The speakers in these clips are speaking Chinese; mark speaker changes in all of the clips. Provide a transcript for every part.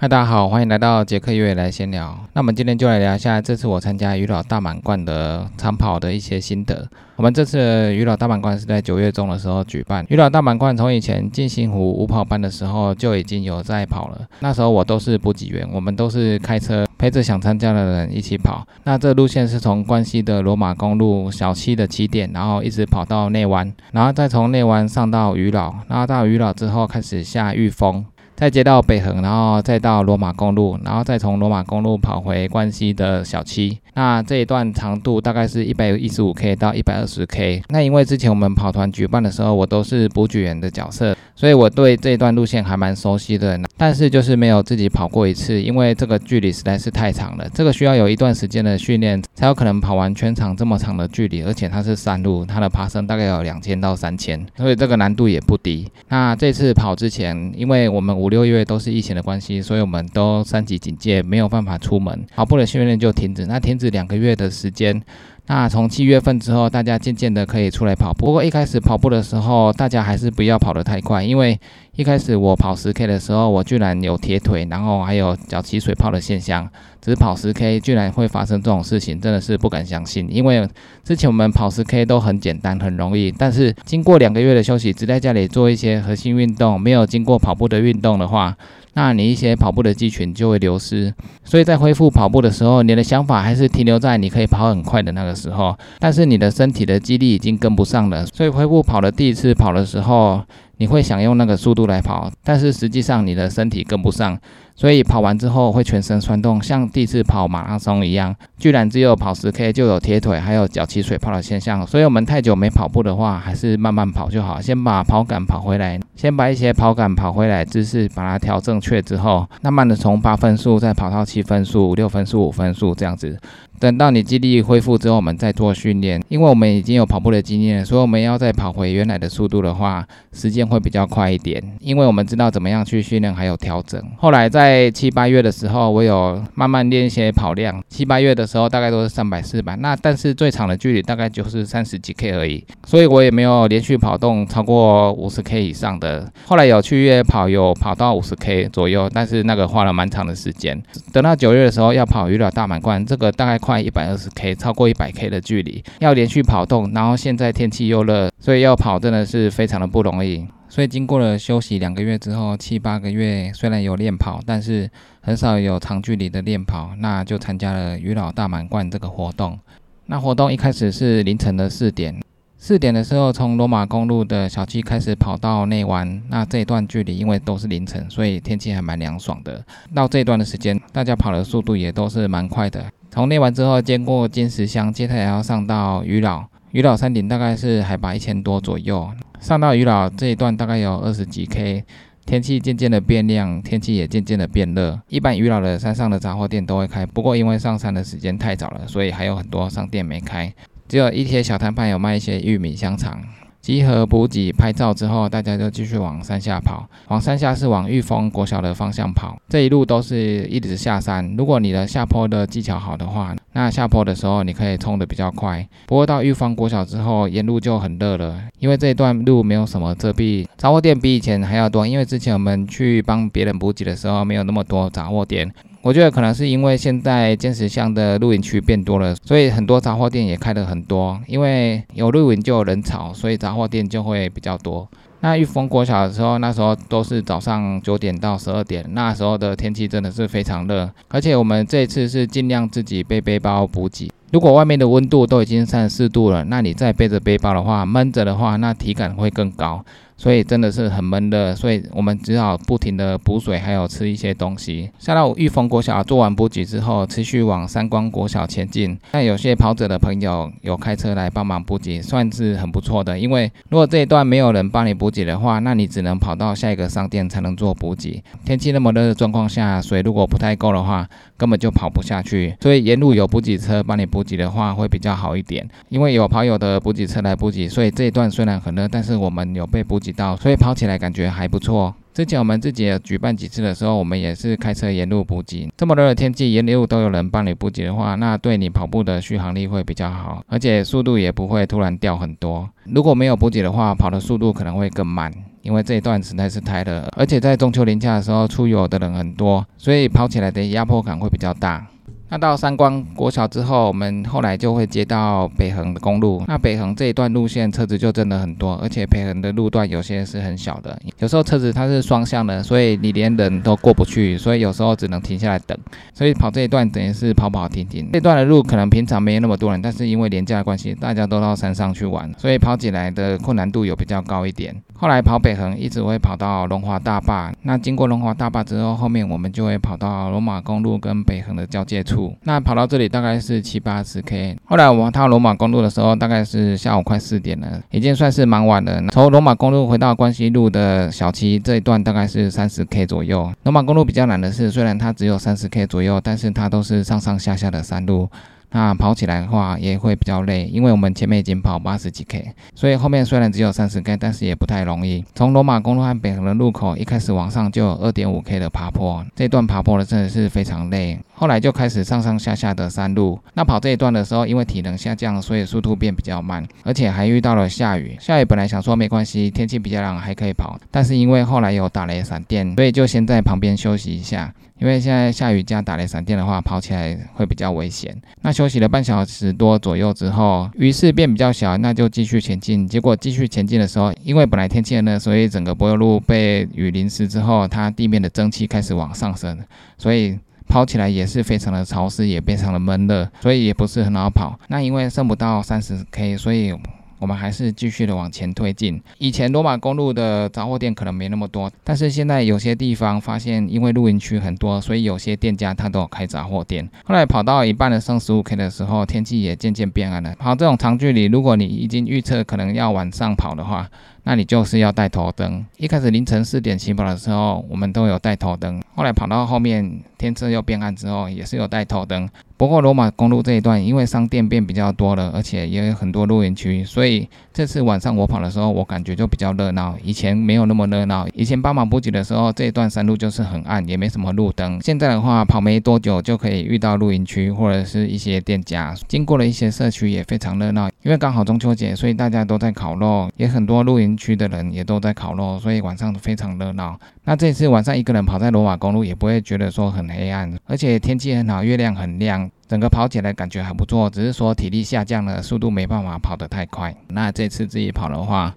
Speaker 1: 嗨，大家好，欢迎来到杰克越野来闲聊。那我们今天就来聊一下这次我参加鱼老大满贯的长跑的一些心得。我们这次鱼老大满贯是在九月中的时候举办。鱼老大满贯从以前进新湖五跑班的时候就已经有在跑了。那时候我都是补给员，我们都是开车陪着想参加的人一起跑。那这路线是从关西的罗马公路小七的起点，然后一直跑到内湾，然后再从内湾上到鱼老，然后到鱼老之后开始下玉峰。再接到北横，然后再到罗马公路，然后再从罗马公路跑回关西的小七。那这一段长度大概是一百一十五 K 到一百二十 K。那因为之前我们跑团举办的时候，我都是补给员的角色，所以我对这一段路线还蛮熟悉的。但是就是没有自己跑过一次，因为这个距离实在是太长了，这个需要有一段时间的训练才有可能跑完全场这么长的距离，而且它是山路，它的爬升大概有两千到三千，所以这个难度也不低。那这次跑之前，因为我们无五六月都是疫情的关系，所以我们都三级警戒，没有办法出门，跑步的训练就停止。那停止。两个月的时间，那从七月份之后，大家渐渐的可以出来跑步。不过一开始跑步的时候，大家还是不要跑得太快，因为一开始我跑十 K 的时候，我居然有铁腿，然后还有脚起水泡的现象。只跑十 K 居然会发生这种事情，真的是不敢相信。因为之前我们跑十 K 都很简单、很容易，但是经过两个月的休息，只在家里做一些核心运动，没有经过跑步的运动的话。那你一些跑步的肌群就会流失，所以在恢复跑步的时候，你的想法还是停留在你可以跑很快的那个时候，但是你的身体的肌力已经跟不上了，所以恢复跑的第一次跑的时候。你会想用那个速度来跑，但是实际上你的身体跟不上，所以跑完之后会全身酸痛，像第一次跑马拉松一样，居然只有跑十 K 就有贴腿，还有脚起水泡的现象。所以我们太久没跑步的话，还是慢慢跑就好，先把跑感跑回来，先把一些跑感跑回来，姿势把它调正确之后，慢慢的从八分速再跑到七分速、六分速、五分速这样子。等到你肌力恢复之后，我们再做训练。因为我们已经有跑步的经验，所以我们要再跑回原来的速度的话，时间会比较快一点。因为我们知道怎么样去训练，还有调整。后来在七八月的时候，我有慢慢练一些跑量。七八月的时候大概都是三百四百，那但是最长的距离大概就是三十几 K 而已，所以我也没有连续跑动超过五十 K 以上的。后来有去约跑，有跑到五十 K 左右，但是那个花了蛮长的时间。等到九月的时候要跑鱼了大满贯，这个大概。快一百二十 K，超过一百 K 的距离，要连续跑动，然后现在天气又热，所以要跑真的是非常的不容易。所以经过了休息两个月之后，七八个月虽然有练跑，但是很少有长距离的练跑，那就参加了鱼老大满贯这个活动。那活动一开始是凌晨的四点。四点的时候，从罗马公路的小区开始跑到内湾，那这一段距离因为都是凌晨，所以天气还蛮凉爽的。到这段的时间，大家跑的速度也都是蛮快的。从内完之后，经过金石乡，接下来要上到鱼老，鱼老山顶大概是海拔一千多左右。上到鱼老这一段大概有二十几 K，天气渐渐的变亮，天气也渐渐的变热。一般鱼老的山上的杂货店都会开，不过因为上山的时间太早了，所以还有很多商店没开。只有一些小摊贩有卖一些玉米、香肠。集合补给、拍照之后，大家就继续往山下跑。往山下是往玉峰国小的方向跑。这一路都是一直下山。如果你的下坡的技巧好的话，那下坡的时候你可以冲得比较快。不过到玉峰国小之后，沿路就很热了，因为这一段路没有什么遮蔽，杂货店比以前还要多。因为之前我们去帮别人补给的时候，没有那么多杂货店。我觉得可能是因为现在坚持乡的露营区变多了，所以很多杂货店也开的很多。因为有露营就有人潮，所以杂货店就会比较多。那玉峰国小的时候，那时候都是早上九点到十二点，那时候的天气真的是非常热。而且我们这次是尽量自己背背包补给。如果外面的温度都已经三十四度了，那你再背着背包的话，闷着的话，那体感会更高。所以真的是很闷的，所以我们只好不停的补水，还有吃一些东西。下到玉峰国小做完补给之后，持续往三光国小前进。那有些跑者的朋友有开车来帮忙补给，算是很不错的。因为如果这一段没有人帮你补给的话，那你只能跑到下一个商店才能做补给。天气那么热的状况下，水如果不太够的话，根本就跑不下去。所以沿路有补给车帮你补给的话，会比较好一点。因为有跑友的补给车来补给，所以这一段虽然很热，但是我们有被补给。到，所以跑起来感觉还不错。之前我们自己举办几次的时候，我们也是开车沿路补给。这么热的天气，沿路都有人帮你补给的话，那对你跑步的续航力会比较好，而且速度也不会突然掉很多。如果没有补给的话，跑的速度可能会更慢。因为这一段实在是太热，而且在中秋连假的时候出游的人很多，所以跑起来的压迫感会比较大。那到三光国小之后，我们后来就会接到北横的公路。那北横这一段路线车子就真的很多，而且北横的路段有些是很小的，有时候车子它是双向的，所以你连人都过不去，所以有时候只能停下来等。所以跑这一段等于是跑跑停停。这段的路可能平常没那么多人，但是因为廉价的关系，大家都到山上去玩，所以跑起来的困难度有比较高一点。后来跑北横一直会跑到龙华大坝，那经过龙华大坝之后，后面我们就会跑到罗马公路跟北横的交界处。那跑到这里大概是七八十 K。后来我们到罗马公路的时候，大概是下午快四点了，已经算是蛮晚了。从罗马公路回到关西路的小七这一段大概是三十 K 左右。罗马公路比较难的是，虽然它只有三十 K 左右，但是它都是上上下下的山路。那跑起来的话也会比较累，因为我们前面已经跑八十几 K，所以后面虽然只有三十 K，但是也不太容易。从罗马公路和北横的路口一开始往上就有二点五 K 的爬坡，这段爬坡的真的是非常累。后来就开始上上下下的山路。那跑这一段的时候，因为体能下降，所以速度变比较慢，而且还遇到了下雨。下雨本来想说没关系，天气比较冷还可以跑，但是因为后来有打雷闪电，所以就先在旁边休息一下。因为现在下雨加打雷闪电的话，跑起来会比较危险。那休息了半小时多左右之后，雨势变比较小，那就继续前进。结果继续前进的时候，因为本来天气热，所以整个柏油路被雨淋湿之后，它地面的蒸汽开始往上升，所以跑起来也是非常的潮湿，也非常的闷热，所以也不是很好跑。那因为剩不到三十 K，所以。我们还是继续的往前推进。以前罗马公路的杂货店可能没那么多，但是现在有些地方发现，因为露营区很多，所以有些店家他都有开杂货店。后来跑到一半的剩十五 K 的时候，天气也渐渐变暗了。跑这种长距离，如果你已经预测可能要晚上跑的话，那你就是要带头灯。一开始凌晨四点起跑的时候，我们都有带头灯。后来跑到后面天色又变暗之后，也是有带头灯。不过罗马公路这一段，因为商店变比较多了，而且也有很多露营区，所以这次晚上我跑的时候，我感觉就比较热闹。以前没有那么热闹，以前帮忙补给的时候，这一段山路就是很暗，也没什么路灯。现在的话，跑没多久就可以遇到露营区或者是一些店家，经过了一些社区也非常热闹。因为刚好中秋节，所以大家都在烤肉，也很多露营区的人也都在烤肉，所以晚上非常热闹。那这次晚上一个人跑在罗马公路，也不会觉得说很黑暗，而且天气很好，月亮很亮。整个跑起来感觉还不错，只是说体力下降了，速度没办法跑得太快。那这次自己跑的话，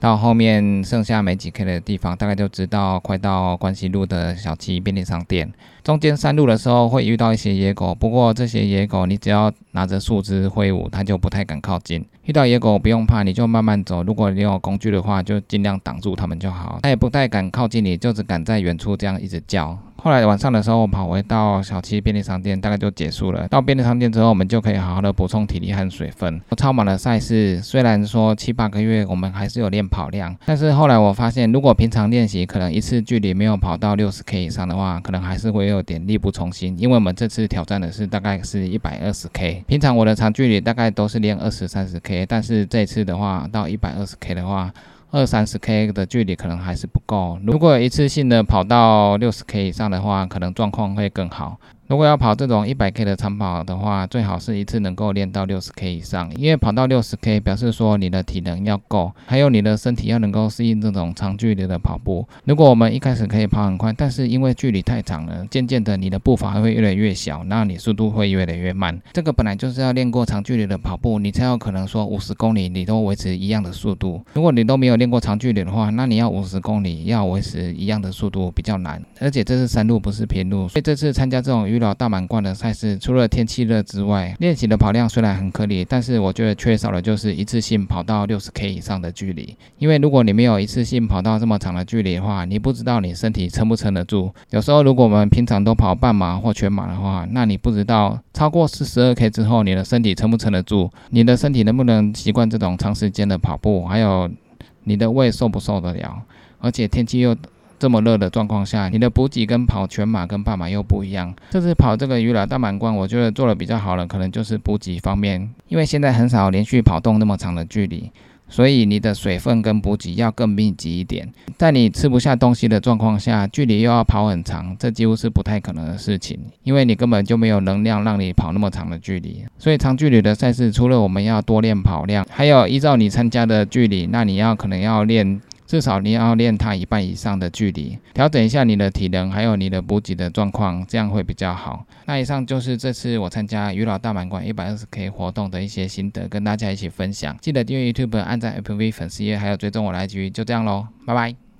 Speaker 1: 到后面剩下没几 K 的地方，大概就知道快到关西路的小七便利商店。中间山路的时候会遇到一些野狗，不过这些野狗你只要拿着树枝挥舞，它就不太敢靠近。遇到野狗不用怕，你就慢慢走。如果你有工具的话，就尽量挡住它们就好。它也不太敢靠近你，就只敢在远处这样一直叫。后来晚上的时候，我跑回到小七便利商店，大概就结束了。到便利商店之后，我们就可以好好的补充体力和水分。超马的赛事虽然说七八个月我们还是有练跑量，但是后来我发现，如果平常练习可能一次距离没有跑到六十 K 以上的话，可能还是会有点力不从心。因为我们这次挑战的是大概是一百二十 K，平常我的长距离大概都是练二十三十 K，但是这次的话到一百二十 K 的话。二三十 K 的距离可能还是不够，如果一次性的跑到六十 K 以上的话，可能状况会更好。如果要跑这种一百 K 的长跑的话，最好是一次能够练到六十 K 以上，因为跑到六十 K 表示说你的体能要够，还有你的身体要能够适应这种长距离的跑步。如果我们一开始可以跑很快，但是因为距离太长了，渐渐的你的步伐会越来越小，那你速度会越来越慢。这个本来就是要练过长距离的跑步，你才有可能说五十公里你都维持一样的速度。如果你都没有练过长距离的话，那你要五十公里要维持一样的速度比较难，而且这是山路不是平路，所以这次参加这种娱大满贯的赛事，除了天气热之外，练习的跑量虽然很颗粒，但是我觉得缺少的就是一次性跑到六十 K 以上的距离。因为如果你没有一次性跑到这么长的距离的话，你不知道你身体撑不撑得住。有时候如果我们平常都跑半马或全马的话，那你不知道超过四十二 K 之后，你的身体撑不撑得住，你的身体能不能习惯这种长时间的跑步，还有你的胃受不受得了，而且天气又。这么热的状况下，你的补给跟跑全马跟半马又不一样。这次跑这个鱼老大满贯，我觉得做的比较好了，可能就是补给方面，因为现在很少连续跑动那么长的距离，所以你的水分跟补给要更密集一点。在你吃不下东西的状况下，距离又要跑很长，这几乎是不太可能的事情，因为你根本就没有能量让你跑那么长的距离。所以长距离的赛事，除了我们要多练跑量，还有依照你参加的距离，那你要可能要练。至少你要练它一半以上的距离，调整一下你的体能，还有你的补给的状况，这样会比较好。那以上就是这次我参加鱼老大满贯一百二十 K 活动的一些心得，跟大家一起分享。记得订阅 YouTube、按赞 FV 粉丝页，还有追踪我来局，就这样喽，拜拜。